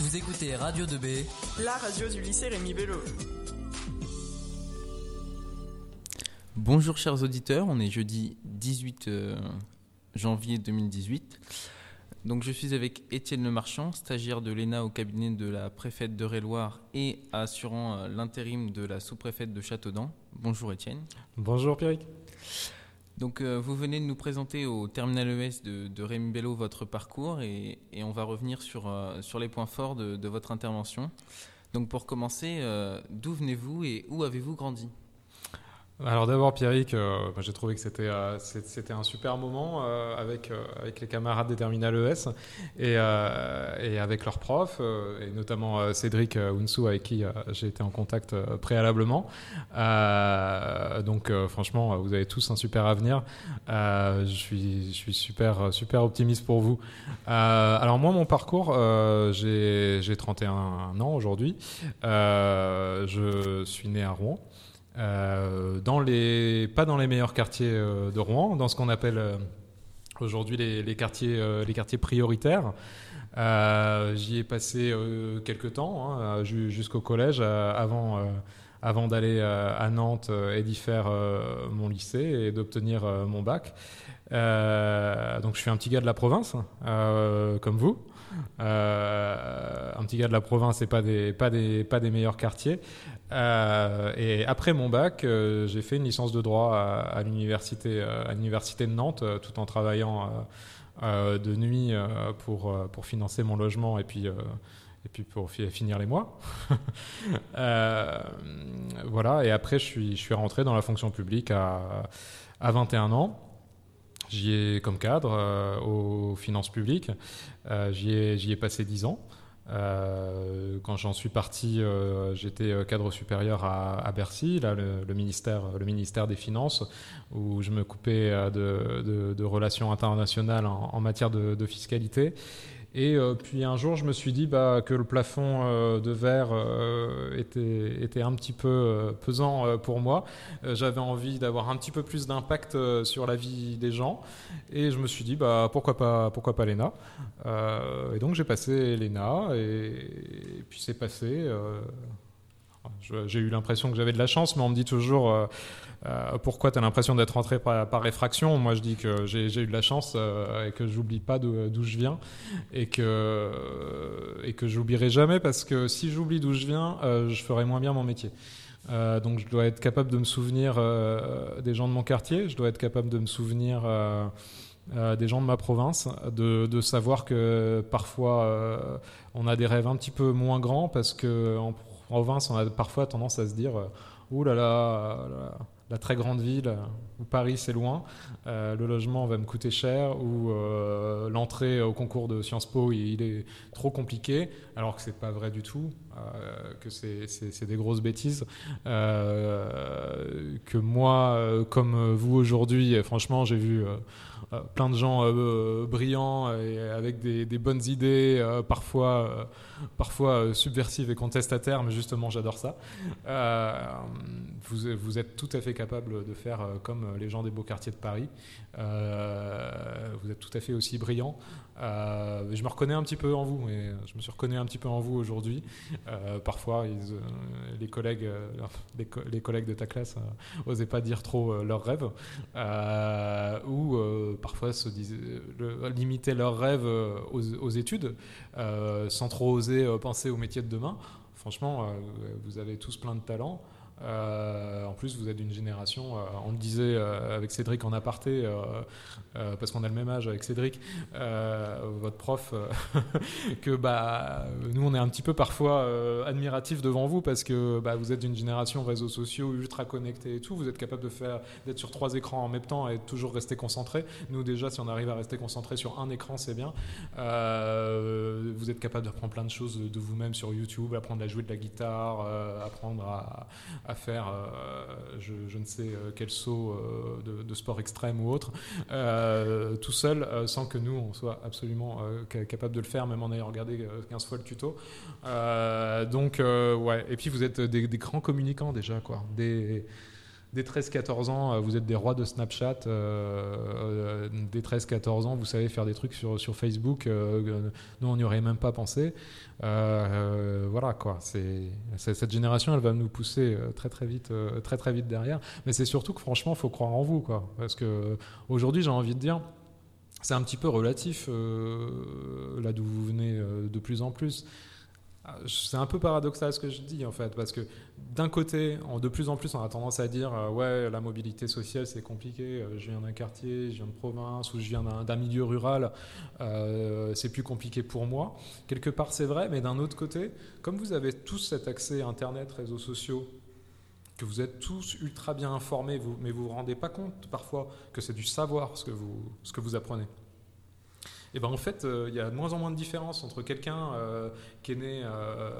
Vous écoutez Radio 2B, la radio du lycée Rémi Bello. Bonjour chers auditeurs, on est jeudi 18 euh, janvier 2018. Donc je suis avec Étienne Lemarchand, stagiaire de l'ENA au cabinet de la préfète de Réloir et assurant euh, l'intérim de la sous-préfète de Châteaudun. Bonjour Étienne. Bonjour Pierrick. Donc euh, vous venez de nous présenter au terminal ES de, Rémi Bello votre parcours et, on va revenir sur, euh, les points forts de, de votre intervention. Donc pour commencer, euh, d'où venez-vous et où avez-vous grandi? Alors d'abord Pierrick, euh, bah, j'ai trouvé que c'était euh, un super moment euh, avec, euh, avec les camarades des terminales ES et, avec leurs profs, et notamment Cédric euh, Ounsou avec qui j'ai été en contact préalablement. Donc franchement, vous avez tous un super avenir. Je, suis, super, optimiste pour vous. Alors moi, mon parcours, j'ai j'ai 31 ans aujourd'hui. Je suis né à Rouen. Euh, pas dans les meilleurs quartiers euh, de Rouen, dans ce qu'on appelle euh, aujourd'hui les, quartiers, les quartiers prioritaires. J'y ai passé quelques temps, hein, ju- jusqu'au collège, avant, d'aller à Nantes et d'y faire mon lycée et d'obtenir mon bac. Donc je suis un petit gars de la province, comme vous. Euh, un petit gars de la province et pas des, pas des, pas des meilleurs quartiers. Euh, et après mon bac, euh, j'ai fait une licence de droit à, à l'université, à l'université de Nantes, tout en travaillant de nuit pour, pour financer mon logement et puis, et puis pour fi- finir les mois. Voilà. Et après, je suis, je suis rentré dans la fonction publique à, à 21 ans. J'y ai comme cadre euh, aux finances publiques. Euh, J'y ai, ai passé 10 ans. Euh, quand j'en suis parti, j'étais cadre supérieur à, à Bercy, là, le, ministère, le ministère des Finances, où je me coupais de, de- relations internationales en, matière de fiscalité. Et euh, puis un jour, je me suis dit bah, que le plafond euh, de verre euh, était, un petit peu pesant pour moi. J'avais envie d'avoir un petit peu plus d'impact sur la vie des gens. Et je me suis dit, bah, pourquoi pas, pourquoi pas l'ENA Et donc j'ai passé l'ENA, et puis c'est passé. J'ai eu l'impression que j'avais de la chance, mais on me dit toujours euh, euh, pourquoi tu as l'impression d'être rentré par, réfraction. Moi, je dis que j'ai eu de la chance euh, et que j'oublie pas d'où je viens et que, et que j'oublierai jamais parce que si j'oublie d'où je viens, je ferai moins bien mon métier. Donc je dois être capable de me souvenir des gens de mon quartier, je dois être capable de me souvenir des gens de ma province, de, savoir que parfois on a des rêves un petit peu moins grands parce que en province on a parfois tendance à se dire euh, ouh là là, la, la très grande ville où Paris c'est loin, euh, le logement va me coûter cher ou euh, l'entrée au concours de Sciences Po il, est trop compliqué alors que c'est pas vrai du tout, euh, que c'est- des grosses bêtises. Euh, que moi, euh, comme vous aujourd'hui, euh, franchement, j'ai vu euh, euh, plein de gens euh, brillants et avec des, bonnes idées, euh, parfois, euh, parfois euh, subversives et contestataires, mais justement, j'adore ça. Euh, vous, vous êtes tout à fait capable de faire euh, comme les gens des beaux quartiers de Paris. Euh, vous êtes tout à fait aussi brillant. Euh, je me reconnais un petit peu en vous, et je me suis reconnu un petit peu en vous aujourd'hui. Euh, parfois, euh, les, collègues, les, co- les collègues de ta classe euh, osaient pas dire trop leurs rêves, ou parfois limiter leurs rêves aux, aux études, sans trop oser penser au métier de demain. Franchement, vous avez tous plein de talents. Euh, en plus, vous êtes d'une génération, euh, on le disait euh, avec Cédric en aparté, parce qu'on a le même âge avec Cédric, votre prof, que bah, nous on est un petit peu parfois admiratifs devant vous parce que bah, vous êtes d'une génération réseaux sociaux ultra connectés et tout, vous êtes capable d'être sur trois écrans en même temps et toujours rester concentré. Nous déjà, si on arrive à rester concentré sur un écran, c'est bien. Vous êtes capable d'apprendre plein de choses de, vous-même sur YouTube, apprendre à jouer de la guitare, apprendre à faire euh, je, ne sais euh, quel saut euh, de, sport extrême ou autre, tout seul, sans que nous, on soit absolument ca- capable de le faire, même en ayant regardé euh, 15 fois le tuto. Donc, ouais. Et puis, vous êtes des, des grands communicants déjà, quoi. Des, dès 13-14 ans, euh, vous êtes des rois de Snapchat. euh, euh, dès 13-14 ans, vous savez faire des trucs sur, sur Facebook. euh, nous, on n'y aurait même pas pensé. Euh, euh, voilà quoi. C'est cette génération, elle va nous pousser euh, très très vite, euh, très très vite derrière. Mais c'est surtout que franchement, faut croire en vous quoi. Parce que aujourd'hui, j'ai envie de dire, c'est un petit peu relatif euh, là d'où vous venez euh, de plus en plus. C'est un peu paradoxal ce que je dis en fait, parce que d'un côté, de plus en plus, on a tendance à dire euh, ouais, la mobilité sociale c'est compliqué. euh, je viens d'un quartier, je viens de province ou je viens d'un milieu rural, euh, c'est plus compliqué pour moi. Quelque part, c'est vrai, mais d'un autre côté, comme vous avez tous cet accès à Internet, réseaux sociaux, que vous êtes tous ultra bien informés, mais vous vous rendez pas compte parfois que c'est du savoir ce que vous apprenez. Et ben en fait, euh, il y a de moins en moins de différence entre quelqu'un euh, qui est né euh,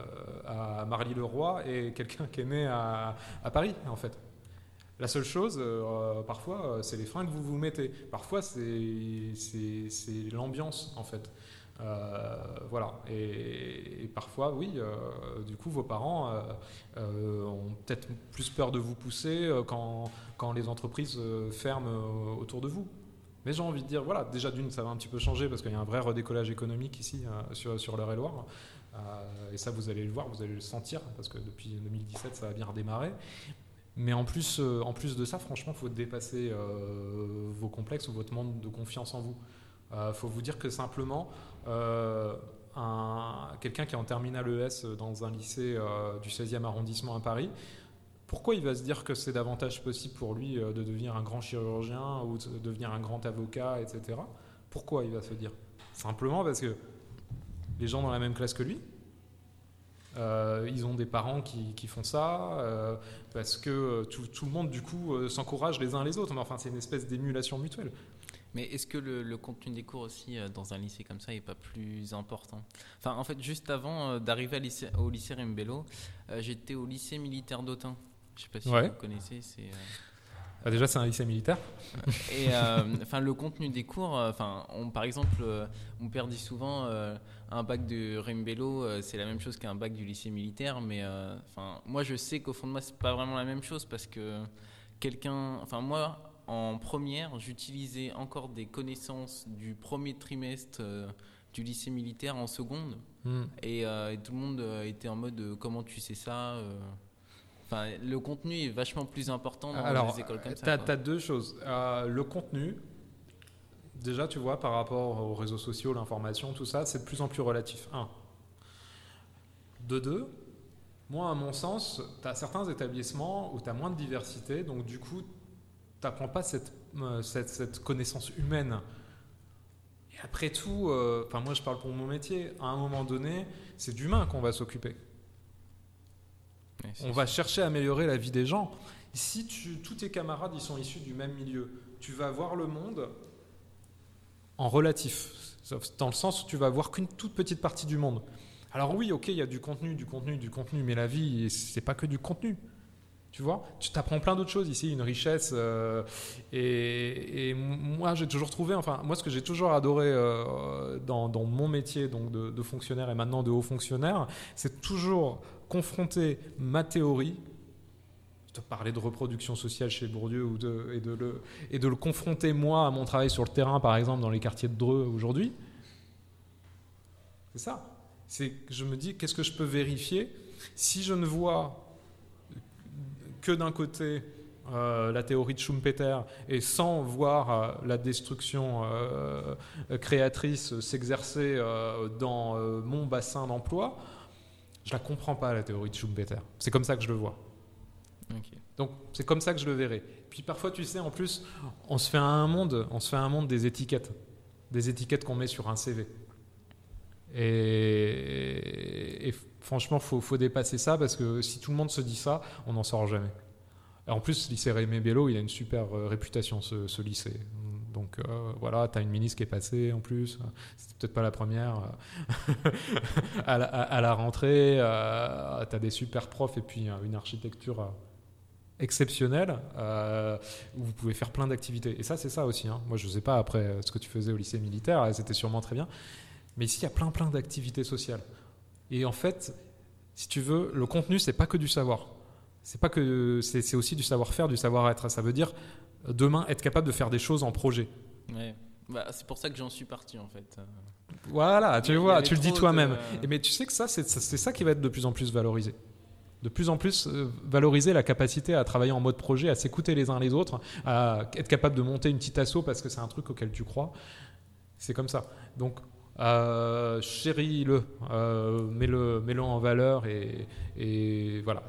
à Marly-le-Roi et quelqu'un qui est né à, Paris, en fait. La seule chose, parfois, c'est les freins que vous vous mettez. Parfois, c'est l'ambiance, en fait. Voilà. Et, parfois, oui, du coup, vos parents ont peut-être plus peur de vous pousser quand, les entreprises ferment autour de vous. Mais j'ai envie de dire, voilà, déjà d'une, ça va un petit peu changer parce qu'il y a un vrai redécollage économique ici euh, sur, sur l'Eure-et-Loire. Euh, et ça, vous allez le voir, vous allez le sentir parce que depuis 2017, ça a bien redémarré. Mais en plus, euh, en plus de ça, franchement, il faut dépasser vos complexes ou votre manque de confiance en vous. Il faut vous dire que simplement, un- quelqu'un qui est en terminale ES dans un lycée du 16e arrondissement à Paris, pourquoi il va se dire que c'est davantage possible pour lui euh, de devenir un grand chirurgien ou de devenir un grand avocat, etc. Pourquoi il va se dire? Simplement parce que les gens dans la même classe que lui, euh, ils ont des parents qui, font ça, euh, parce que tout, le monde, du coup, s'encourage les uns les autres. Mais enfin, c'est une espèce d'émulation mutuelle. Mais est-ce que le, le contenu des cours aussi dans un lycée comme ça est pas plus important? Enfin, en fait, juste avant d'arriver au lycée Rembello, euh, j'étais au lycée militaire d'Autun. Je sais pas si Ouais. vous connaissez. C'est euh, Ah, déjà, c'est un lycée militaire. et euh, enfin le contenu des cours. euh, Enfin, on par exemple, mon père dit souvent un bac de Rembello, euh, c'est la même chose qu'un bac du lycée militaire. Mais enfin, moi, je sais qu'au fond de moi, c'est pas vraiment la même chose parce que quelqu'un, enfin moi, en première, j'utilisais encore des connaissances du premier trimestre du lycée militaire en seconde. Hmm. Et, euh, et tout le monde était en mode euh, comment tu sais ça euh? Enfin, le contenu est vachement plus important dans Alors, les écoles comme tu as, ça. quoi. deux choses. Euh, le contenu, déjà, tu vois, par rapport aux réseaux sociaux, l'information, tout ça, c'est de plus en plus relatif. Un. De deux, moi, à mon sens, tu as certains établissements où tu as moins de diversité, donc du coup, tu n'apprends pas cette, euh, cette, cette connaissance humaine. Et après tout, euh, moi je parle pour mon métier, à un moment donné, c'est d'humain qu'on va s'occuper. On va chercher à améliorer la vie des gens. Si tu, tous tes camarades ils sont issus du même milieu, tu vas voir le monde en relatif, dans le sens où tu vas voir qu'une toute petite partie du monde. Alors oui, ok, il y a du contenu, du contenu, du contenu, mais la vie, c'est pas que du contenu. Tu vois, tu t'apprends plein d'autres choses ici, une richesse. euh, et, et moi, j'ai toujours trouvé, enfin, moi, ce que j'ai toujours adoré euh, dans, dans mon métier donc de, de fonctionnaire et maintenant de haut fonctionnaire, c'est toujours confronter ma théorie. Je te parlais de reproduction sociale chez Bourdieu et, de le, confronter, moi, à mon travail sur le terrain, par exemple, dans les quartiers de Dreux aujourd'hui. C'est ça. C'est je me dis, qu'est-ce que je peux vérifier si je ne vois que d'un côté euh, la théorie de Schumpeter et sans voir euh, la destruction euh, créatrice s'exercer dans mon bassin d'emploi, je la comprends pas la théorie de Schumpeter. C'est comme ça que je le vois. Ok. Donc c'est comme ça que je le verrai. Puis parfois, tu sais, en plus, on se fait un monde, on se fait un monde des étiquettes, des étiquettes qu'on met sur un CV. Et, et franchement, faut, faut dépasser ça parce que si tout le monde se dit ça, on n'en sort jamais. Et en plus, le lycée Rémé Bello, il a une super euh, réputation, ce, ce lycée. Donc euh, voilà, tu as une ministre qui est passée en plus. C'était peut-être pas la première. euh, à, la, rentrée, tu as des super profs et puis euh, une architecture euh, exceptionnelle euh, où vous pouvez faire plein d'activités. Et ça, c'est ça aussi. hein. Moi, je sais pas après euh, ce que tu faisais au lycée militaire, euh, c'était sûrement très bien. Mais ici, il y a plein, plein d'activités sociales. Et en fait, si tu veux, le contenu, c'est pas que du savoir. c'est pas que c'est aussi du savoir-faire, du savoir-être. Ça veut dire demain être capable de faire des choses en projet. Ouais. Bah, c'est pour ça que j'en suis parti en fait. Voilà, tu vois, tu le dis toi-même. Mais tu sais que ça, c'est ça qui va être de plus en plus valorisé. De plus en plus euh, valoriser la capacité à travailler en mode projet, à s'écouter les uns les autres, à être capable de monter une petite asso parce que c'est un truc auquel tu crois. C'est comme ça. Donc, euh, chéris-le, euh, mets-le, mets-le en valeur et, voilà,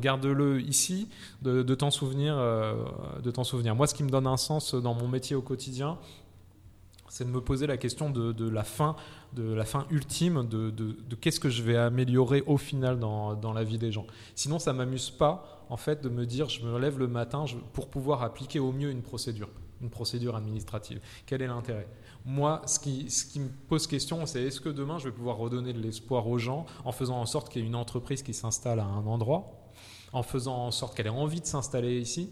garde-le ici, de, t'en souvenir, euh, de t'en souvenir. Moi, ce qui me donne un sens dans mon métier au quotidien, c'est de me poser la question de, la fin, de la fin ultime, de, qu'est-ce que je vais améliorer au final dans, la vie des gens. Sinon, ça m'amuse pas, en fait, de me dire, je me lève le matin pour pouvoir appliquer au mieux une procédure, une procédure administrative. Quel est l'intérêt? Moi, ce qui, me pose question, c'est est-ce que demain, je vais pouvoir redonner de l'espoir aux gens en faisant en sorte qu'il y ait une entreprise qui s'installe à un endroit, en faisant en sorte qu'elle ait envie de s'installer ici,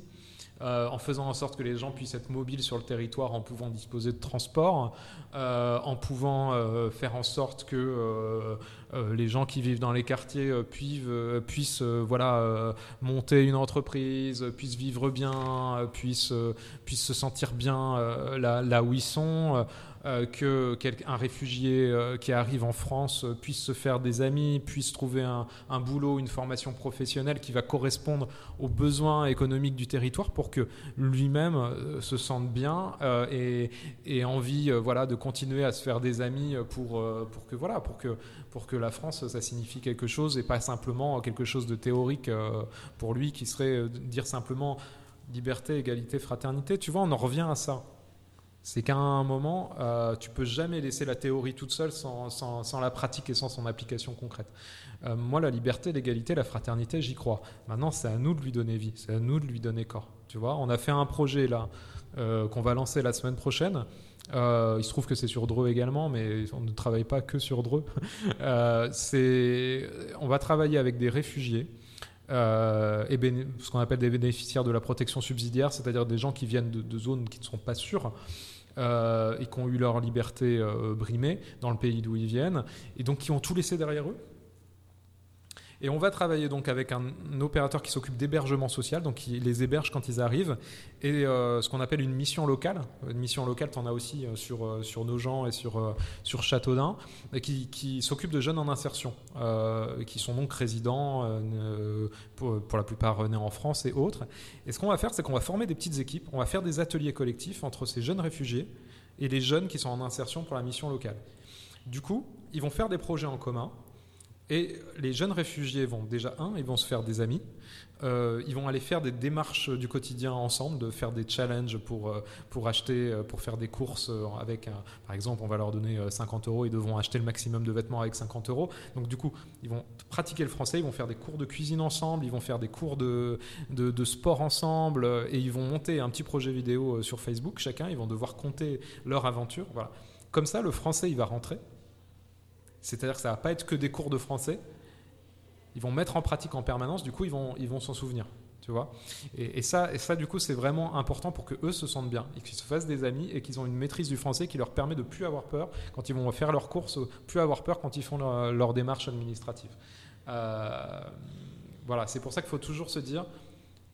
euh, en faisant en sorte que les gens puissent être mobiles sur le territoire en pouvant disposer de transport, euh, en pouvant euh, faire en sorte que les gens qui vivent dans les quartiers euh, puissent, puissent voilà, monter une entreprise, puissent vivre bien, puissent, se sentir bien là, là, où ils sont. Euh, que un réfugié euh, qui arrive en France euh, puisse se faire des amis, puisse trouver un, boulot, une formation professionnelle qui va correspondre aux besoins économiques du territoire pour que lui-même se sente bien et, et, envie voilà, de continuer à se faire des amis pour, que, voilà, pour que la France, ça signifie quelque chose et pas simplement quelque chose de théorique pour lui qui serait dire simplement liberté, égalité, fraternité. Tu vois, on en revient à ça c'est qu'à un moment, euh, tu peux jamais laisser la théorie toute seule sans, sans, sans la pratique et sans son application concrète. Euh, moi, la liberté, l'égalité, la fraternité, j'y crois. Maintenant, c'est à nous de lui donner vie, c'est à nous de lui donner corps. Tu vois, on a fait un projet là euh, qu'on va lancer la semaine prochaine. Euh, il se trouve que c'est sur Dreux également, mais on ne travaille pas que sur Dreux. c'est, on va travailler avec des réfugiés. Euh, et ce qu'on appelle des bénéficiaires de la protection subsidiaire, c'est-à-dire des gens qui viennent de, de zones qui ne sont pas sûres, euh, et qui ont eu leur liberté euh, brimée dans le pays d'où ils viennent, et donc qui ont tout laissé derrière eux. Et on va travailler donc avec un, opérateur qui s'occupe d'hébergement social, donc qui les héberge quand ils arrivent, et euh, ce qu'on appelle une mission locale. Une mission locale, tu en as aussi euh, sur, euh, sur Nogent et sur, sur Châteaudun, qui, qui s'occupe de jeunes en insertion, qui sont donc résidents, pour, la plupart nés en France et autres. Et ce qu'on va faire, c'est qu'on va former des petites équipes, on va faire des ateliers collectifs entre ces jeunes réfugiés et les jeunes qui sont en insertion pour la mission locale. Du coup, ils vont faire des projets en commun, et les jeunes réfugiés vont déjà, un, ils vont se faire des amis, euh, ils vont aller faire des démarches du quotidien ensemble, de faire des challenges pour, euh, pour acheter, euh, pour faire des courses avec, un, par exemple, on va leur donner 50 euros, ils devront acheter le maximum de vêtements avec 50 euros. Donc du coup, ils vont pratiquer le français, ils vont faire des cours de cuisine ensemble, ils vont faire des cours de, de, de sport ensemble, et ils vont monter un petit projet vidéo sur Facebook, chacun, ils vont devoir compter leur aventure. Voilà. Comme ça, le français, il va rentrer. C'est-à-dire que ça va pas être que des cours de français. Ils vont mettre en pratique en permanence, du coup, ils vont ils vont s'en souvenir. Tu vois et, ça, et ça, du coup, c'est vraiment important pour que eux se sentent bien qu'ils se fassent des amis et qu'ils ont une maîtrise du français qui leur permet de plus avoir peur quand ils vont faire leurs courses, plus avoir peur quand ils font leur, leur démarche administrative. Euh, voilà, c'est pour ça qu'il faut toujours se dire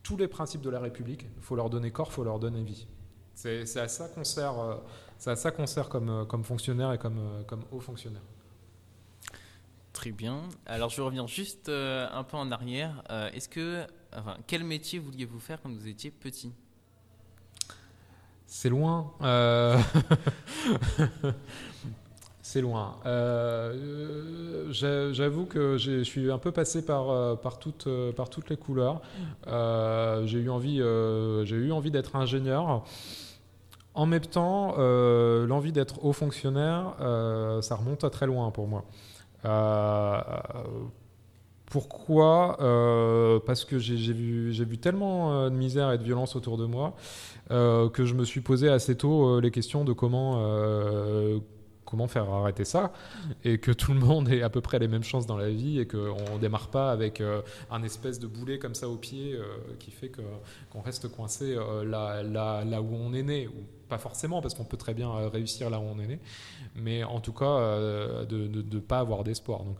tous les principes de la République, il faut leur donner corps, il faut leur donner vie. C'est à ça qu'on sert, euh, à ça qu'on sert comme, comme fonctionnaire et comme, comme haut fonctionnaire. Très bien. Alors je reviens juste euh, un peu en arrière. Euh, Est-ce que, enfin, quel métier vouliez-vous faire quand vous étiez petit? C'est loin. Euh... C'est loin. J'avoue que je suis un peu passé par, par, toutes, par toutes les couleurs. J'ai eu envie, eu envie d'être ingénieur. En même temps, l'envie d'être haut fonctionnaire, ça remonte à très loin pour moi. Euh, pourquoi? Euh, Parce que j'ai vu, tellement de misère et de violence autour de moi euh, que je me suis posé assez tôt les questions de comment, euh, faire arrêter ça et que tout le monde ait à peu près les mêmes chances dans la vie et qu'on ne démarre pas avec un espèce de boulet comme ça au pied qui fait qu'on qu reste coincé là, où on est né. Pas forcément parce qu'on peut très bien réussir là où on est né, mais en tout cas euh, de ne pas avoir d'espoir. Donc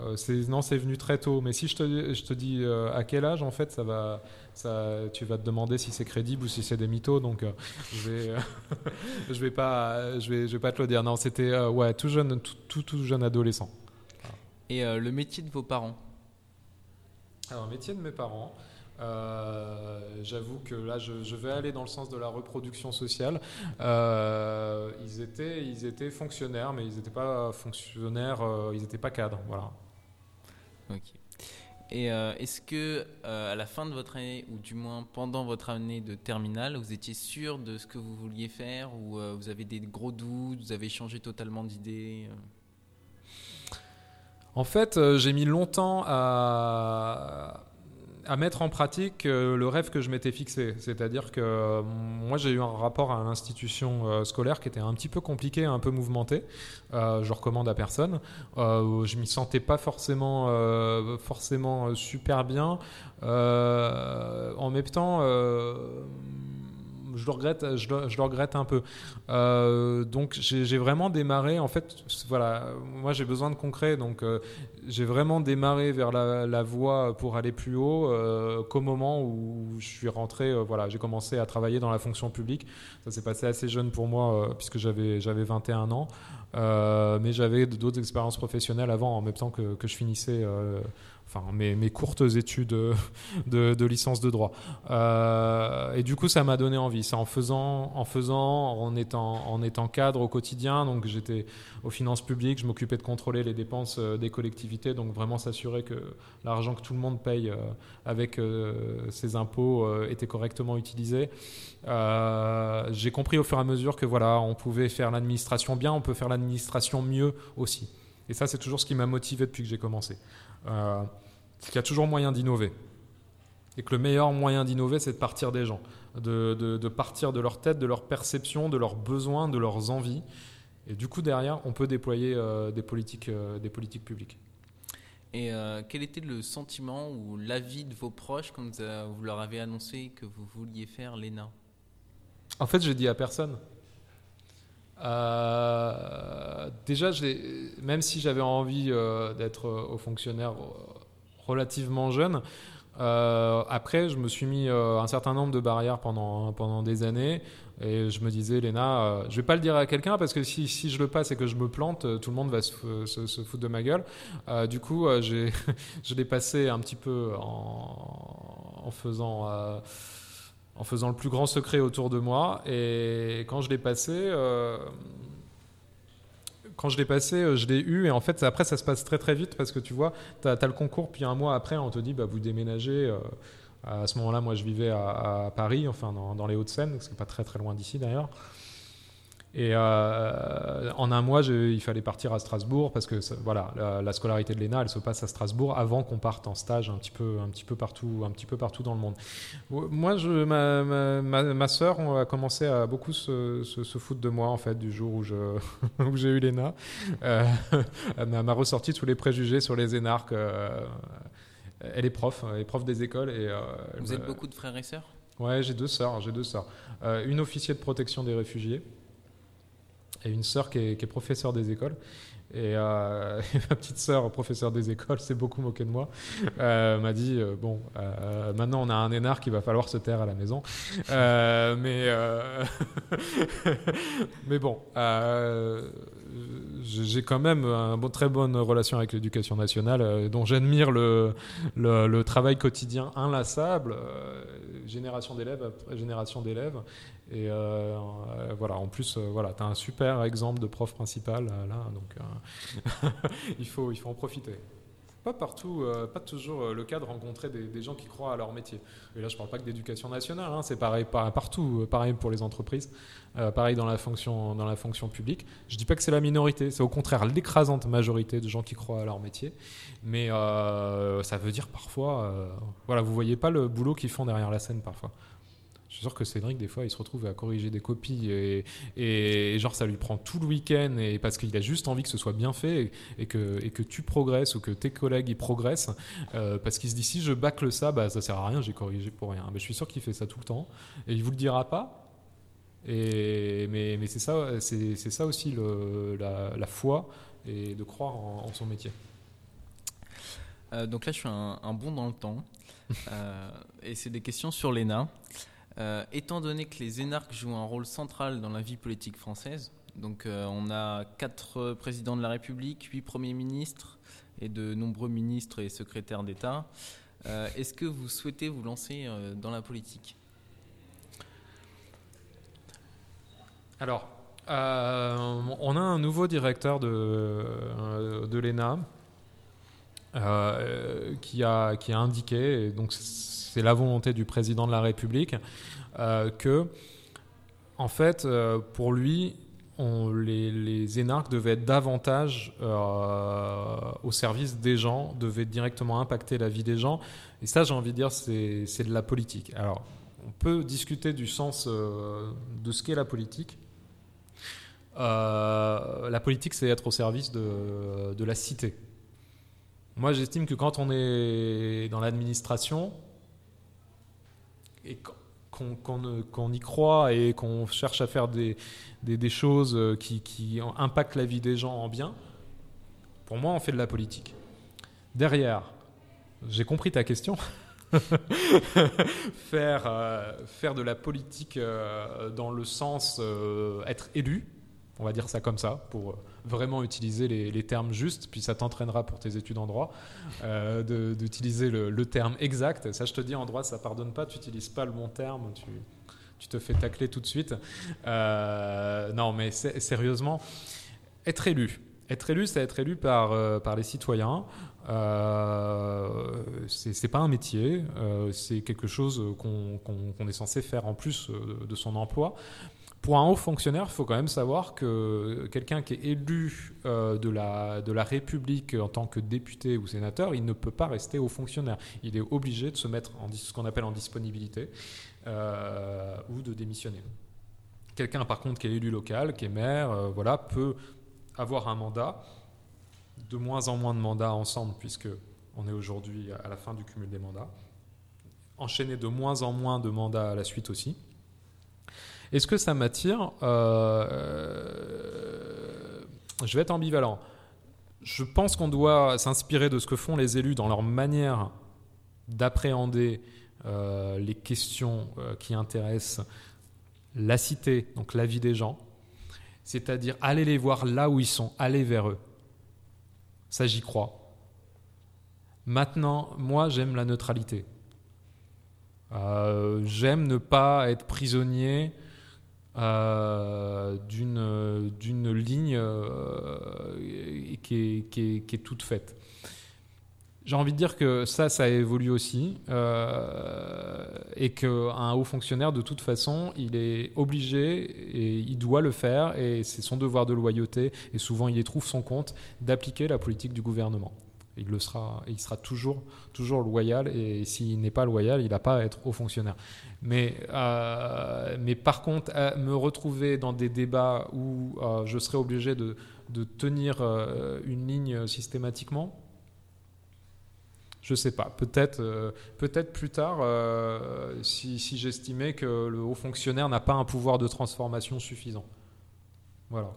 Euh, c'est- non, c'est venu très tôt. Mais si je te, je te dis euh, à quel âge, en fait, ça va, ça, tu vas te demander si c'est crédible ou si c'est des mythos. Donc, euh, je vais, euh, je vais pas, je vais, je vais pas te le dire. Non, c'était euh, ouais, tout jeune, tout, tout, tout jeune adolescent. Et euh, le métier de vos parents? Alors, métier de mes parents. Euh, J'avoue que là, je, je vais aller dans le sens de la reproduction sociale. Euh, ils, étaient, ils étaient fonctionnaires, mais ils n'étaient pas fonctionnaires, euh, ils n'étaient pas cadres. Voilà. Ok. Et est-ce que à la fin de votre année, ou du moins pendant votre année de terminale, vous étiez sûr de ce que vous vouliez faire, ou vous avez des gros doutes, vous avez changé totalement d'idée En fait, j'ai mis longtemps à, à mettre en pratique euh, le rêve que je m'étais fixé. C'est-à-dire que euh, moi, j'ai eu un rapport à l'institution euh, scolaire qui était un petit peu compliqué, un peu mouvementé. Je recommande à personne. Euh, je m'y sentais pas forcément, forcément super bien. En même temps, je le regrette, je le, regrette un peu. Euh, donc j'ai vraiment démarré. En fait, voilà, moi j'ai besoin de concret, donc euh, j'ai vraiment démarré vers la, voie pour aller plus haut euh, qu'au moment où je suis rentré. voilà, j'ai commencé à travailler dans la fonction publique. Ça s'est passé assez jeune pour moi puisque j'avais j'avais 21 ans, mais j'avais d'autres expériences professionnelles avant, en même temps que, que je finissais. Enfin, mes, courtes études de, licence de droit. Euh, et du coup, ça m'a donné envie. C'est en faisant, en faisant, en étant, cadre au quotidien. Donc, j'étais aux finances publiques. Je m'occupais de contrôler les dépenses euh, des collectivités. Donc, vraiment s'assurer que l'argent que tout le monde paye euh, avec ses impôts était correctement utilisé. J'ai compris au fur et à mesure que voilà, on pouvait faire l'administration bien, on peut faire l'administration mieux aussi. Et ça, c'est toujours ce qui m'a motivé depuis que j'ai commencé. Euh, c'est qu'il y a toujours moyen d'innover. Et que le meilleur moyen d'innover, c'est de partir des gens, de, de- de partir de leur tête, de leur perception, de leurs besoins, de leurs envies. Et du coup, derrière, on peut déployer euh, des, politiques, euh, des politiques publiques. Et quel était le sentiment ou l'avis de vos proches quand vous, vous leur avez annoncé que vous vouliez faire l'ENA? En fait, j'ai dit à personne. Euh, déjà, même si j'avais envie euh, d'être euh, au fonctionnaire euh, relativement jeune, après, je me suis mis un certain nombre de barrières pendant, pendant des années. Et je me disais, Léna, je vais pas le dire à quelqu'un parce que si, si je le passe et que je me plante, tout le monde va se, foutre de ma gueule. Du coup, je l'ai passé un petit peu en faisant. En faisant le plus grand secret autour de moi. Et quand je l'ai passé, euh, quand je l'ai passé, euh, je l'ai eu. Et en fait, après, ça se passe très très vite parce que tu vois, tu as, le concours, puis un mois après, on te dit, bah, vous déménagez. euh, à ce moment-là, moi, je vivais à, Paris, enfin dans, dans les Hauts-de-Seine, ce n'est pas très très loin d'ici d'ailleurs. Et euh, en un mois, je- il fallait partir à Strasbourg parce que ça- voilà, la, la scolarité de l'ENA, elle se passe à Strasbourg avant qu'on parte en stage un petit peu, un petit peu partout, un petit peu partout dans le monde. Moi, je, ma, ma, sœur on a commencé à beaucoup se, se, se foutre de moi en fait du jour où je où j'ai eu l'ENA. Euh, elle m'a ressorti tous les préjugés sur les énarques. euh, elle est prof, elle est prof des écoles et Vous êtes beaucoup de frères et sœurs? Ouais, j'ai deux sœurs. J'ai deux sœurs. Une officier de protection des réfugiés et une sœur qui est, qui professeure des écoles. Et, euh, et ma petite sœur, professeure des écoles, s'est beaucoup moquée de moi. Euh, m'a dit euh, bon, euh, maintenant on a un énarque, il va falloir se taire à la maison. Mais mais bon, j'ai quand même une très bonne relation avec l'éducation nationale, dont j'admire le, travail quotidien inlassable, génération d'élèves après génération d'élèves. Et euh, euh, voilà, en plus, euh, voilà, tu as un super exemple de prof principal là, donc il, faut, il faut en profiter. Pas partout, pas toujours le cas de rencontrer des, gens qui croient à leur métier. Et là, je parle pas que d'éducation nationale, hein, c'est pareil par- partout, pareil pour les entreprises, pareil dans la fonction, dans la fonction publique. Je dis pas que c'est la minorité, c'est au contraire l'écrasante majorité de gens qui croient à leur métier. Mais ça veut dire parfois, voilà, vous voyez pas le boulot qu'ils font derrière la scène parfois. Je suis sûr que Cédric, des fois, il se retrouve à corriger des copies et, genre ça lui prend tout le week-end et parce qu'il a juste envie que ce soit bien fait et, que, et que tu progresses ou que tes collègues ils progressent euh, parce qu'il se dit si je bâcle ça, bah, ça sert à rien, j'ai corrigé pour rien. Mais je suis sûr qu'il fait ça tout le temps et il vous le dira pas. Et, mais mais c'est ça, c'est ça aussi le, la, foi et de croire en, son métier. Euh, donc là, je suis un, un bond dans le temps. Euh, et c'est des questions sur l'ENA. Euh, étant donné que les énarques jouent un rôle central dans la vie politique française, donc euh, on a quatre présidents de la République, huit premiers ministres et de nombreux ministres et secrétaires d'État, euh, est-ce que vous souhaitez vous lancer dans la politique? Alors, on a un nouveau directeur de, l'ENA qui, a, indiqué, c'est la volonté du président de la République, euh, que, en fait, euh, pour lui, les, énarques devaient être davantage euh, au service des gens, devaient directement impacter la vie des gens. Et ça, j'ai envie de dire, c'est de la politique. Alors, on peut discuter du sens de ce qu'est la politique. La politique, c'est être au service de la cité. Moi, j'estime que quand on est dans l'administration et qu'- qu'on y croit et qu'on cherche à faire des, choses euh, qui, impactent la vie des gens en bien, pour moi, on fait de la politique. Derrière, j'ai compris ta question. faire, euh, faire de la politique euh, dans le sens être élu, on va dire ça comme ça, pour euh, vraiment utiliser les, termes justes, puis ça t'entraînera pour tes études en droit, euh, d'utiliser le, terme exact. Ça, je te dis, en droit, ça pardonne pas, tu n'utilises pas le bon terme, tu, tu te fais tacler tout de suite. Euh, non, mais sé- sérieusement, être élu. Être élu, c'est être élu par, par les citoyens. Euh, c'est pas un métier, c'est quelque chose qu'on est censé faire en plus de son emploi. Pour un haut fonctionnaire, il faut quand même savoir que quelqu'un qui est élu euh, de, la, de la République en tant que député ou sénateur, il ne peut pas rester haut fonctionnaire. Il est obligé de se mettre en ce qu'on appelle en disponibilité euh, ou de démissionner. Quelqu'un, par contre, qui est élu local, qui est maire, euh, voilà, peut avoir un mandat, de moins en moins de mandats ensemble, puisque on est aujourd'hui à la fin du cumul des mandats, enchaîner de moins en moins de mandats à la suite aussi. Est-ce que ça m'attire Euh, Je vais être ambivalent. Je pense qu'on doit s'inspirer de ce que font les élus dans leur manière d'appréhender euh, les questions euh, qui intéressent la cité, donc la vie des gens, c'est-à-dire aller les voir là où ils sont, aller vers eux. Ça, j'y crois. Maintenant, moi, j'aime la neutralité. J'aime ne pas être prisonnier euh, d'une ligne euh, qui est toute faite. J'ai envie de dire que ça, ça évolue aussi, euh, et qu'un haut fonctionnaire, de toute façon, il est obligé et il doit le faire, et c'est son devoir de loyauté, et souvent il y trouve son compte, d'appliquer la politique du gouvernement. Il le sera, il sera toujours, toujours loyal, et s'il n'est pas loyal, il n'a pas à être haut fonctionnaire. Mais, euh, mais par contre, me retrouver dans des débats où euh, je serai obligé de, tenir euh, une ligne systématiquement, je sais pas. Peut-être, euh, peut-être plus tard, euh, si, si j'estimais que le haut fonctionnaire n'a pas un pouvoir de transformation suffisant. Voilà.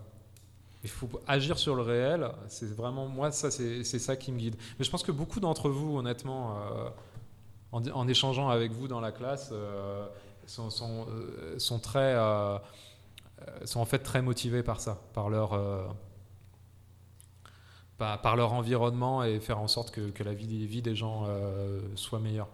Il faut agir sur le réel. C'est vraiment moi, ça, c'est, ça qui me guide. Mais je pense que beaucoup d'entre vous, honnêtement, euh, en, échangeant avec vous dans la classe, euh, sont, sont, très, euh, sont en fait très motivés par ça, par leur par leur environnement et faire en sorte que, la vie, des gens euh, soit meilleure.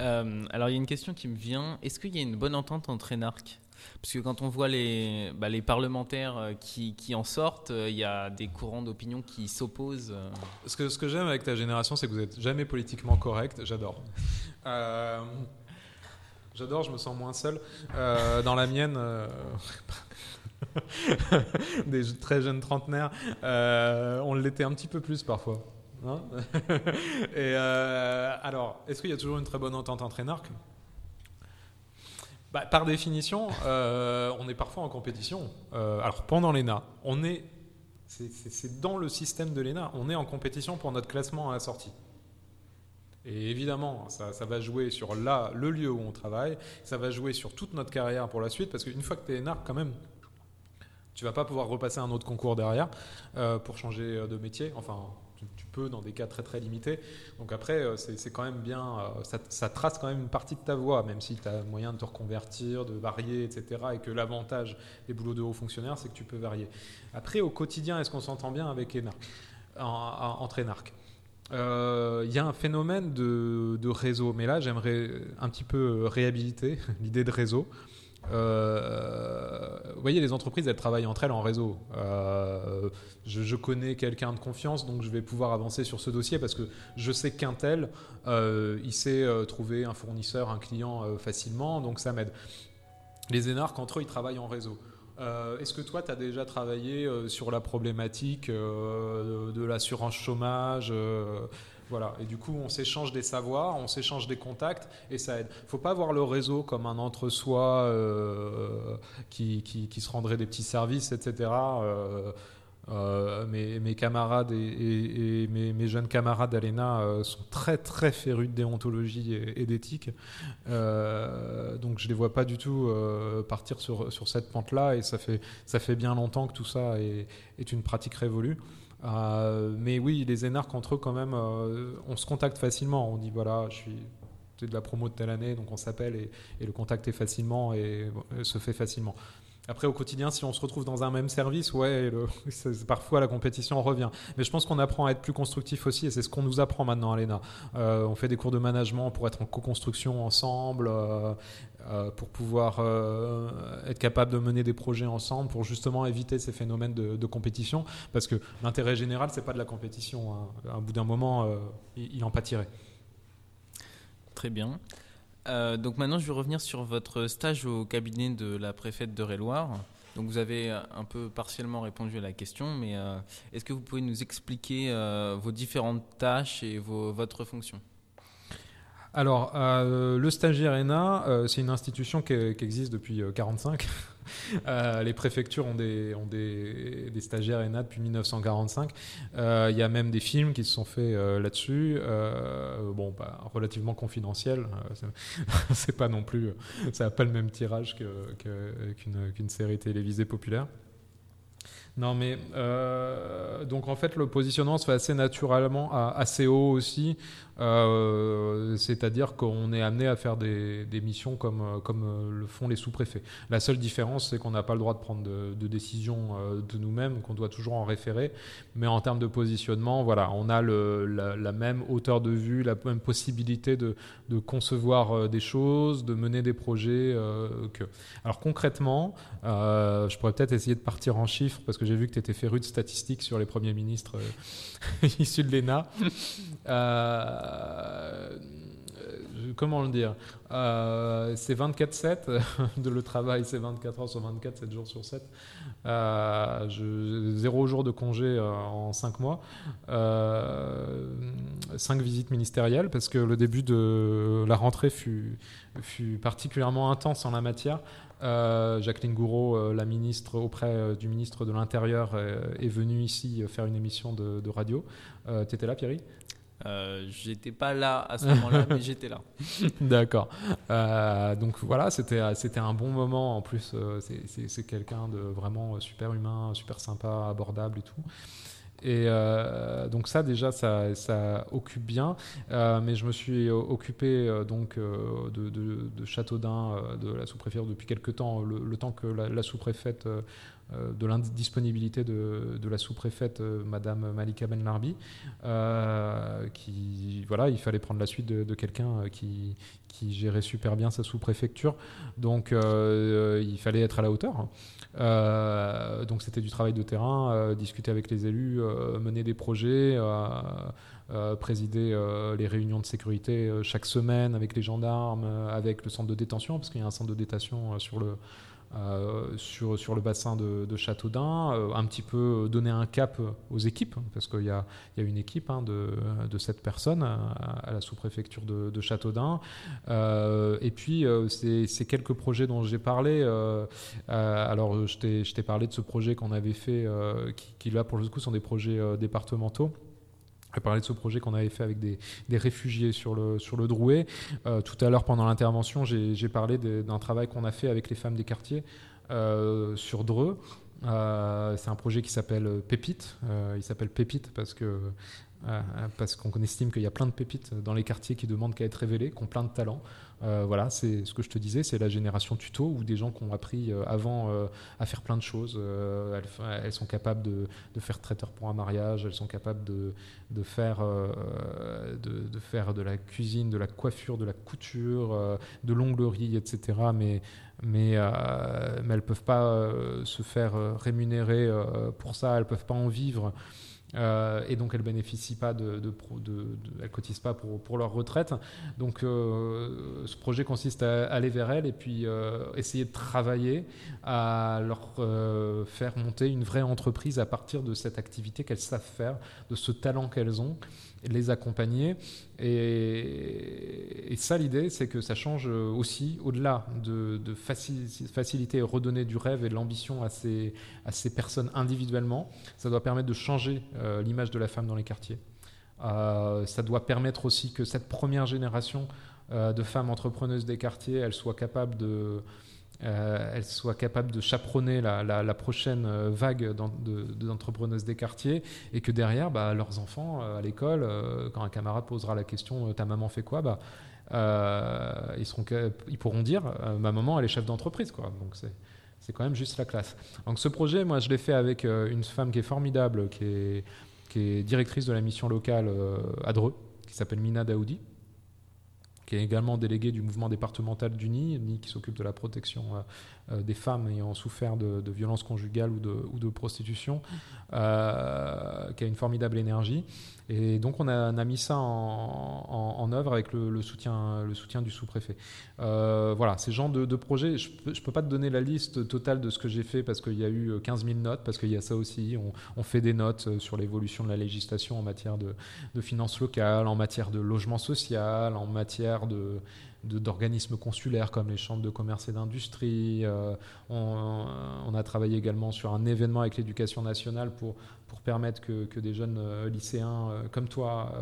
Euh, alors il y a une question qui me vient. Est-ce qu'il y a une bonne entente entre énarques Parce que quand on voit les, bah, parlementaires qui, qui, en sortent, il y a des courants d'opinion qui s'opposent. Ce que, ce que j'aime avec ta génération, c'est que vous n'êtes jamais politiquement correct. J'adore. Euh, J'adore, je me sens moins seul. Euh, dans la mienne, euh, des très jeunes trentenaires, euh, on l'était un petit peu plus parfois. Hein Et euh, alors, est-ce qu'il y a toujours une très bonne entente entre énarques? Bah, Par définition, euh, on est parfois en compétition. Euh, alors, pendant l'ENA, on est. C'est dans le système de l'ENA, on est en compétition pour notre classement à la sortie. Et évidemment, ça, va jouer sur là, le lieu où on travaille, ça va jouer sur toute notre carrière pour la suite, parce qu'une fois que tu es énarque, quand même, tu vas pas pouvoir repasser un autre concours derrière euh, pour changer de métier. Enfin, dans des cas très très limités. Donc après, c'est quand même bien, ça, ça, trace quand même une partie de ta voie, même si tu as moyen de te reconvertir, de varier, etc. Et que l'avantage des boulots de haut fonctionnaire, c'est que tu peux varier. Après, au quotidien, est-ce qu'on s'entend bien avec ENARC, entre ENARC? Il y a un phénomène de réseau, mais là j'aimerais un petit peu réhabiliter l'idée de réseau. Euh, vous voyez, les entreprises, elles travaillent entre elles en réseau. Euh, je, connais quelqu'un de confiance, donc je vais pouvoir avancer sur ce dossier parce que je sais qu'un tel, euh, il sait trouver un fournisseur, un client facilement, donc ça m'aide. Les énarques, entre eux, ils travaillent en réseau. Est-ce que toi, tu as déjà travaillé sur la problématique de l'assurance chômage voilà. Et du coup, on s'échange des savoirs, on s'échange des contacts et ça aide. Faut pas voir le réseau comme un entre-soi euh, qui, qui, se rendrait des petits services, etc. Euh, euh, mes, camarades et, mes, jeunes camarades d'Alena sont très très férus de déontologie et, d'éthique. donc je les vois pas du tout partir sur, sur cette pente-là et ça fait, ça fait bien longtemps que tout ça est une pratique révolue. Euh, mais oui, les énarques entre eux, quand même, euh, on se contacte facilement. On dit voilà, je suis de la promo de telle année, donc on s'appelle et, le contact est facilement et euh, se fait facilement. Après, au quotidien, si on se retrouve dans un même service, ouais, parfois la compétition revient. Mais je pense qu'on apprend à être plus constructif aussi, et c'est ce qu'on nous apprend maintenant à l'ENA. on fait des cours de management pour être en co-construction ensemble, euh, pour pouvoir euh, être capable de mener des projets ensemble, pour justement éviter ces phénomènes de, compétition, parce que l'intérêt général, c'est pas de la compétition. Hein. Un bout d'un moment, euh, il, en pâtirait. Très bien. donc maintenant, je vais revenir sur votre stage au cabinet de la préfète de Réloir. Donc vous avez un peu partiellement répondu à la question, mais est-ce que vous pouvez nous expliquer vos différentes tâches et votre fonction? Alors, euh, le stagiaire ENA, euh, c'est une institution qui, existe depuis 1945. Euh, les préfectures ont des, stagiaires ENA depuis 1945. Il y a même des films qui se sont faits là-dessus. bon, bah, relativement confidentiels. c'est pas non plus, ça n'a pas le même tirage qu'une série télévisée populaire. Non, mais donc en fait, le positionnement se fait assez naturellement, assez haut aussi. Euh, c'est-à-dire qu'on est amené à faire des, missions comme, euh, comme euh, le font les sous-préfets. La seule différence, c'est qu'on n'a pas le droit de prendre de, de décision de nous-mêmes, qu'on doit toujours en référer. Mais en termes de positionnement, voilà, on a la, même hauteur de vue, la même possibilité de, concevoir des choses, de mener des projets. Alors concrètement, je pourrais peut-être essayer de partir en chiffres parce que j'ai vu que tu étais féru de statistiques sur les premiers ministres issus de l'ENA. Euh, comment le dire euh, C'est 24-7, de le travail c'est 24 heures sur 24, 7 jours sur 7. Euh, je, zéro jour de congé en 5 mois. 5 visites ministérielles parce que le début de la rentrée fut, fut particulièrement intense en la matière. Jacqueline Gouraud, la ministre auprès du ministre de l'Intérieur, est venue ici faire une émission de, de radio. tu étais là, Pierre euh, j'étais pas là à ce moment-là, mais j'étais là. D'accord. Euh, donc voilà, c'était c'était un bon moment. En plus, euh, c'est quelqu'un de vraiment super humain, super sympa, abordable et tout. Et donc ça déjà ça, ça occupe bien, mais je me suis occupé donc de, de, de, Châteaudun, de la sous-préfecture depuis quelques temps, le, temps que la, sous-préfète de l'indisponibilité de, la sous-préfète euh, Madame Malika Ben Larbi, euh, qui voilà, il fallait prendre la suite de, quelqu'un qui, qui, gérait super bien sa sous-préfecture, donc il fallait être à la hauteur. donc c'était du travail de terrain, discuter avec les élus, mener des projets. présider les réunions de sécurité chaque semaine avec les gendarmes, avec le centre de détention, parce qu'il y a un centre de détention sur le, euh, sur, sur le bassin de, Châteaudun, euh, un petit peu donner un cap aux équipes, parce qu'il y a, y a une équipe hein, de, de 7 personnes à, la sous-préfecture de, Châteaudun. Euh, et puis, ces, ces, quelques projets dont j'ai parlé, alors je t'ai parlé de ce projet qu'on avait fait, qui, là pour le coup sont des projets départementaux. Je parler de ce projet qu'on avait fait avec des, réfugiés sur le, sur le Drouet. Euh, tout à l'heure, pendant l'intervention, j'ai parlé d'un travail qu'on a fait avec les femmes des quartiers euh, sur Dreux. Euh, c'est un projet qui s'appelle Pépite. il s'appelle Pépite parce que parce qu'on estime qu'il y a plein de pépites dans les quartiers qui demandent qu'à être révélées, qui ont plein de talents. Euh, voilà, c'est ce que je te disais, c'est la génération tuto ou des gens qui ont appris euh, avant euh, à faire plein de choses. Elles, sont capables de, faire traiteur pour un mariage, elles sont capables de, faire, de, la cuisine, de la coiffure, de la couture, de l'onglerie, etc. Mais elles ne peuvent pas se faire rémunérer pour ça, elles ne peuvent pas en vivre. Euh, et donc elles bénéficient pas de, de, elles cotisent pas pour, pour leur retraite. Donc euh, ce projet consiste à aller vers elles et puis euh, essayer de travailler à leur faire monter une vraie entreprise à partir de cette activité qu'elles savent faire, de ce talent qu'elles ont les accompagner. Et, ça, l'idée, c'est que ça change aussi, au-delà de, de faciliter et redonner du rêve et de l'ambition à ces, à ces personnes individuellement, ça doit permettre de changer l'image de la femme dans les quartiers. Euh, ça doit permettre aussi que cette première génération euh, de femmes entrepreneuses des quartiers, de euh, elles soient capables de chaperonner la, prochaine euh, vague d'entrepreneuses des quartiers et que derrière, bah, leurs enfants euh, à l'école, quand un camarade posera la question ta maman fait quoi? Bah, ils, pourront dire ma maman elle est chef d'entreprise. Donc c'est. C'est quand même juste la classe. Donc ce projet, moi, je l'ai fait avec une femme qui est formidable, qui est, qui est directrice de la mission locale à Dreux, qui s'appelle Mina Daoudi, qui est également délégué du mouvement départemental du NI, qui s'occupe de la protection euh, euh, des femmes ayant souffert de, violences conjugales ou de, ou de prostitution, euh, qui a une formidable énergie. Et donc on a, mis ça en, œuvre avec le, soutien, le soutien du sous-préfet. voilà, ces genres de, projets, je ne peux pas te donner la liste totale de ce que j'ai fait parce qu'il y a eu 15 000 notes, parce qu'il y a ça aussi. On, fait des notes sur l'évolution de la législation en matière de, de finances locales, en matière de logement social, en matière de d'organismes consulaires comme les chambres de commerce et d'industrie. Euh, on, a travaillé également sur un événement avec l'éducation nationale pour, pour permettre que, que des jeunes euh, lycéens euh, comme toi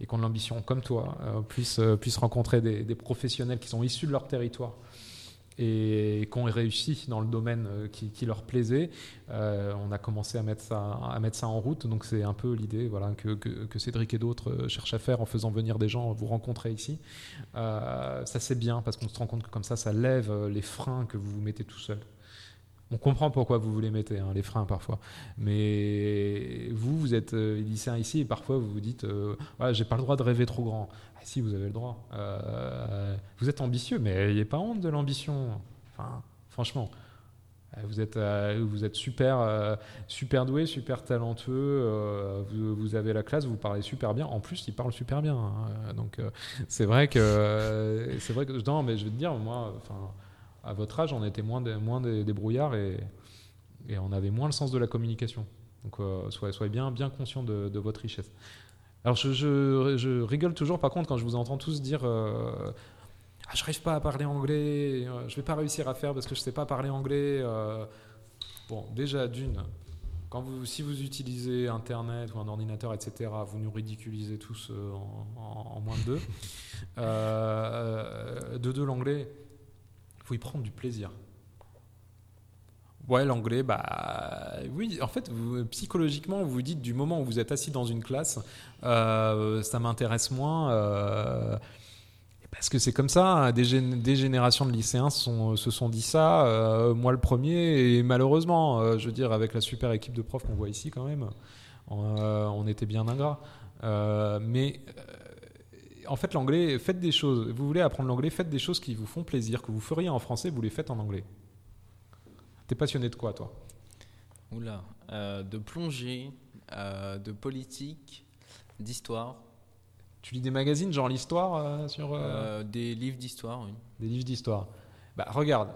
et qui ont de l'ambition comme toi puissent, puissent rencontrer des, des, professionnels qui sont issus de leur territoire et qui ont réussi dans le domaine euh, qui, leur plaisait. Euh, on a commencé à mettre ça, à mettre ça en route. Donc c'est un peu l'idée voilà, que, que, Cédric et d'autres euh, cherchent à faire en faisant venir des gens vous rencontrer ici. ça c'est bien parce qu'on se rend compte que comme ça, ça lève les freins que vous vous mettez tout seul. On comprend pourquoi vous vous les mettez, hein, les freins parfois. Mais vous, vous êtes lycéen ici et parfois vous vous dites ouais, j'ai pas le droit de rêver trop grand. Ah, si, vous avez le droit. Euh, vous êtes ambitieux, mais a pas honte de l'ambition. Enfin, franchement. Euh, vous êtes, euh, vous êtes super, super doué, super talentueux. Vous, avez la classe, vous parlez super bien. En plus, il parle super bien. Hein. donc, c'est vrai que, c'est vrai que, non, mais je vais te dire, moi, à votre âge, on était moins, des, moins des, brouillards et, on avait moins le sens de la communication. Donc, soyez, soyez, bien, bien conscient de, de votre richesse. Alors je, rigole toujours par contre quand je vous entends tous dire euh, ah, je n'arrive pas à parler anglais, je euh, je vais pas réussir à faire parce que je sais pas parler anglais. Euh. Bon, déjà d'une, si vous utilisez Internet ou un ordinateur, etc., vous nous ridiculisez tous en, moins de deux. de deux, l'anglais, faut y prendre du plaisir. Ouais, l'anglais, bah oui, en fait, vous, psychologiquement, vous vous dites du moment où vous êtes assis dans une classe, euh, ça m'intéresse moins. Euh, parce que c'est comme ça, hein, des, générations de lycéens se sont dit ça, euh, moi le premier, et malheureusement, je veux dire, avec la super équipe de profs qu'on voit ici quand même, on était bien ingrats. mais en fait, l'anglais, faites des choses, vous voulez apprendre l'anglais, faites des choses qui vous font plaisir, que vous feriez en français, vous les faites en anglais. T'es passionné de quoi, toi? Oula, euh, de plongée, euh, de politique, d'histoire. Tu lis des magazines, genre l'histoire euh, sur Des livres d'histoire, oui. Des livres d'histoire. Bah, regarde,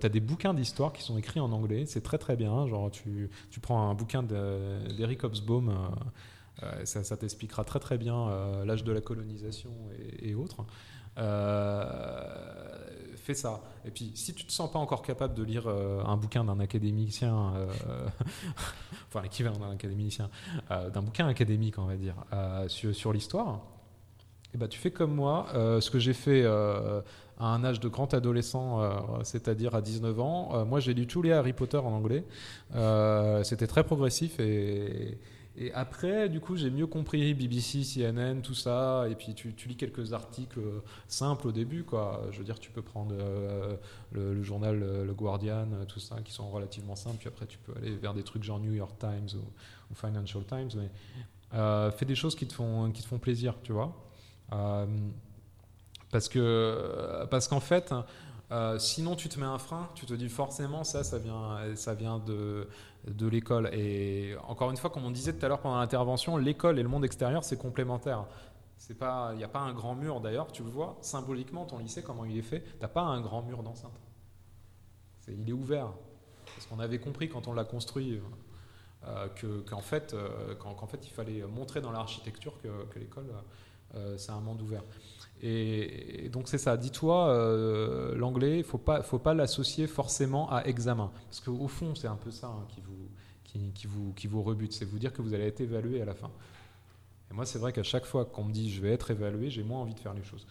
tu as des bouquins d'histoire qui sont écrits en anglais, c'est très très bien. Genre, tu, tu prends un bouquin d'Eric Hobsbawm, ça, ça t'expliquera très très bien l'âge de la colonisation et, autres fais ça. Et puis, si tu te sens pas encore capable de lire euh, un bouquin d'un académicien, euh, enfin l'équivalent d'un académicien, euh, d'un bouquin académique, on va dire, sur, sur l'histoire, et eh ben, tu fais comme moi, ce que j'ai fait à un âge de grand adolescent, c'est-à-dire à 19 ans. moi, j'ai lu tous les Harry Potter en anglais. C'était très progressif et, Et après, du coup, j'ai mieux compris BBC, CNN, tout ça. Et puis, tu, lis quelques articles simples au début, quoi. Je veux dire, tu peux prendre euh, le, journal Le Guardian, tout ça, qui sont relativement simples. Puis après, tu peux aller vers des trucs genre New York Times ou, Financial Times. Mais euh, fais des choses qui te font, qui te font plaisir, tu vois. Euh, parce que parce qu'en fait, euh, sinon, tu te mets un frein, tu te dis forcément ça, ça vient, ça vient de, de l'école. Et encore une fois, comme on disait tout à l'heure pendant l'intervention, l'école et le monde extérieur, c'est complémentaire. Il n'y a pas un grand mur d'ailleurs, tu le vois, symboliquement, ton lycée, comment il est fait, tu pas un grand mur d'enceinte. il est ouvert. Parce qu'on avait compris quand on l'a construit euh, qu'en fait, euh, fait, il fallait montrer dans l'architecture que, que l'école, euh, c'est un monde ouvert. Et, donc c'est ça. Dis-toi, euh, l'anglais, il faut pas, faut pas l'associer forcément à examen, parce qu'au fond, c'est un peu ça hein, qui vous, qui, vous, qui vous rebute, c'est vous dire que vous allez être évalué à la fin. Et moi, c'est vrai qu'à chaque fois qu'on me dit je vais être évalué, j'ai moins envie de faire les choses.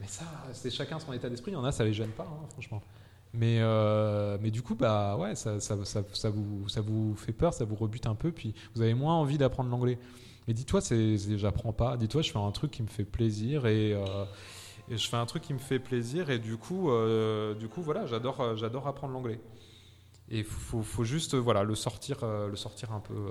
Mais ça, c'est chacun son état d'esprit. Il y en a, ça les gêne pas, hein, franchement. Mais, euh, mais du coup, bah ouais, ça, ça, ça, vous, ça vous fait peur, ça vous rebute un peu, puis vous avez moins envie d'apprendre l'anglais. Mais dis-toi, j'apprends pas. Dis-toi, je fais un truc qui me fait plaisir et, euh, et, je fais un truc qui me fait plaisir et du coup, euh, du coup, voilà, j'adore, euh, j'adore apprendre l'anglais. Et faut, faut juste, voilà, le sortir, le sortir un peu.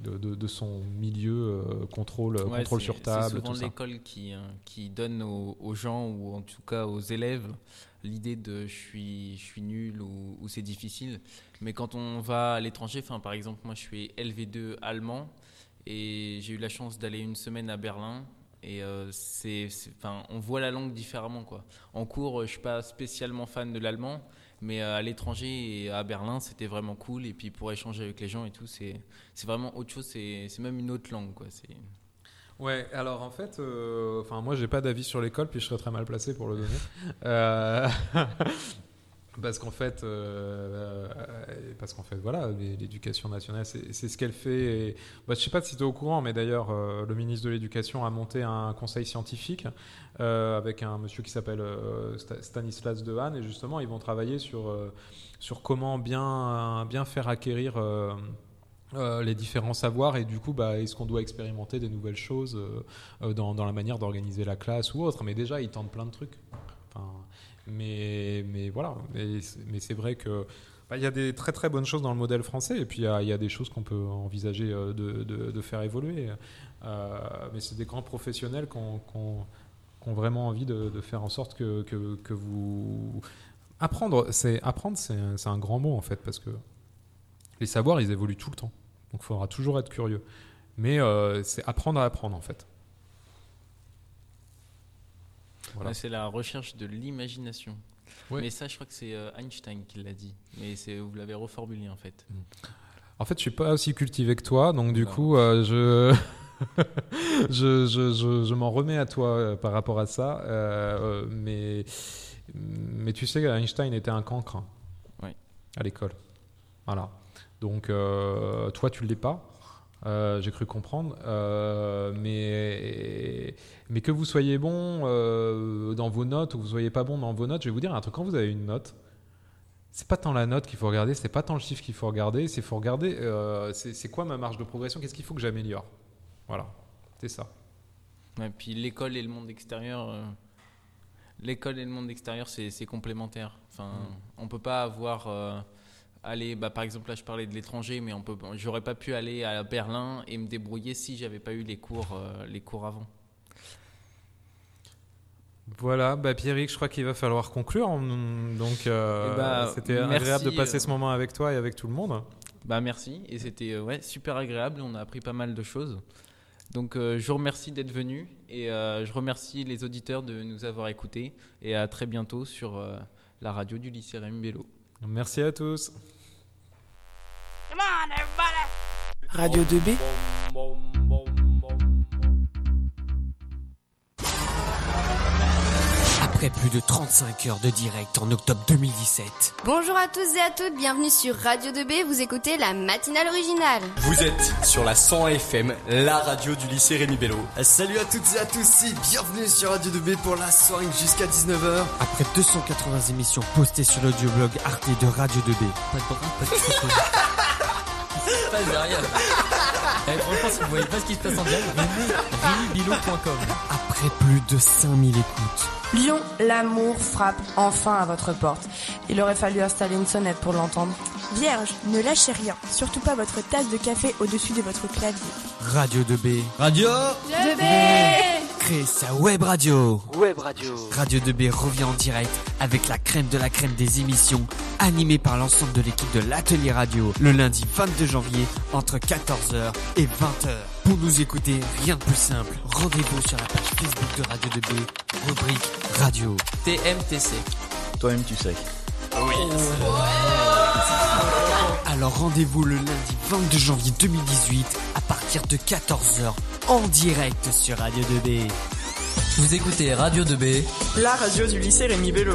De, de, son milieu, contrôle, contrôle sur table. C'est souvent l'école qui, qui donne aux, aux, gens, ou en tout cas aux élèves, l'idée de je suis, je suis nul ou, ou c'est difficile. Mais quand on va à l'étranger, par exemple, moi je suis LV2 allemand, et j'ai eu la chance d'aller une semaine à Berlin. Et euh, c'est, enfin, on voit la langue différemment. Quoi. En cours, je suis pas spécialement fan de l'allemand, mais euh, à l'étranger et à Berlin, c'était vraiment cool. Et puis pour échanger avec les gens et tout, c'est, c'est vraiment autre chose. C'est, c'est même une autre langue. Quoi. C'est... Ouais, alors en fait, euh, enfin moi j'ai pas d'avis sur l'école, puis je serais très mal placé pour le donner. euh, Parce qu'en fait, euh, euh, parce qu'en fait, voilà, l'éducation nationale, c'est ce qu'elle fait. Et, bah, je sais pas si tu es au courant, mais d'ailleurs, euh, le ministre de l'Éducation a monté un conseil scientifique avec un monsieur qui s'appelle Stanislas Dehaene, et justement, ils vont travailler sur sur comment bien bien faire acquérir. les différents savoirs et du coup bah, est-ce qu'on doit expérimenter des nouvelles choses dans, la manière d'organiser la classe ou autre? Mais déjà ils tentent plein de trucs mais, mais voilà, mais, c'est vrai que bah, il y a des très très bonnes choses dans le modèle français et puis il y, a des choses qu'on peut envisager euh, de, faire évoluer. Euh, mais c'est des grands professionnels qui ont, vraiment envie de, faire en sorte que vous apprendre. C'est apprendre, c'est un grand mot en fait parce que les savoirs ils évoluent tout le temps. Donc il faudra toujours être curieux. Mais euh, c'est apprendre à apprendre en fait. C'est la recherche de l'imagination. Mais ça, je crois que c'est euh, Einstein qui l'a dit. Mais vous l'avez reformulé en fait. Mm. En fait, je suis pas aussi cultivé que toi, donc du coup, euh, je... je, je, je, m'en remets à toi euh, par rapport à ça. mais, mais tu sais, Einstein était un cancre oui. à l'école. Voilà. Donc, toi, tu ne l'es pas. Euh, j'ai cru comprendre. Euh, mais, mais que vous soyez bon euh, dans vos notes ou que vous soyez pas bon dans vos notes, je vais vous dire un truc. Quand vous avez une note, c'est pas tant la note qu'il faut regarder, c'est pas tant le chiffre qu'il faut regarder, c'est faut regarder c'est quoi ma marge de progression, qu'est-ce qu'il faut que j'améliore? Voilà, c'est ça. Et puis l'école et le monde extérieur, l'école et le monde extérieur, c'est complémentaire. Enfin, mm. on peut pas avoir aller, bah, par exemple là je parlais de l'étranger, mais on peut, j'aurais pas pu aller à Berlin et me débrouiller si j'avais pas eu les cours, euh, les cours avant. Voilà, bah Pierrick, je crois qu'il va falloir conclure. Donc, euh, eh bah, c'était agréable de passer ce euh, moment avec toi et avec tout le monde. Bah merci, et c'était ouais, super agréable. On a appris pas mal de choses. Donc, je vous remercie d'être venu et je remercie les auditeurs de nous avoir écoutés. Et à très bientôt sur la radio du lycée Rémi Bello. Merci à tous. Radio 2B. Après plus de 35 heures de direct en octobre 2017. Bonjour à tous et à toutes, bienvenue sur Radio 2B, vous écoutez la matinale originale. Vous êtes sur la 100 FM, la radio du lycée Rémi Bello. Salut à toutes et à tous et bienvenue sur Radio 2B pour la soirée jusqu'à 19h. Après 280 émissions postées sur l'audioblog Arte de Radio 2B. Pas de bras, pas de Pas derrière. Eh, franchement, si vous voyez pas ce qui se passe en direct, venez. Après plus de 5000 écoutes, Lyon, l'amour frappe enfin à votre porte. Il aurait fallu installer une sonnette pour l'entendre. Vierge, ne lâchez rien, surtout pas votre tasse de café au-dessus de votre clavier. Radio 2B Radio crée sa web radio. Web radio. Radio 2B revient en direct avec la crème de la crème des émissions animée par l'ensemble de l'équipe de l'atelier radio le lundi 22 janvier entre 14h et 20h. Pour nous écouter, rien de plus simple. Rendez-vous sur la page Facebook de Radio 2B, rubrique radio. TMTC. Toi-même, tu sais. Alors rendez-vous le lundi 22 janvier 2018 à partir de 14h en direct sur Radio 2B. Vous écoutez Radio 2B. La radio du lycée Rémi Bello.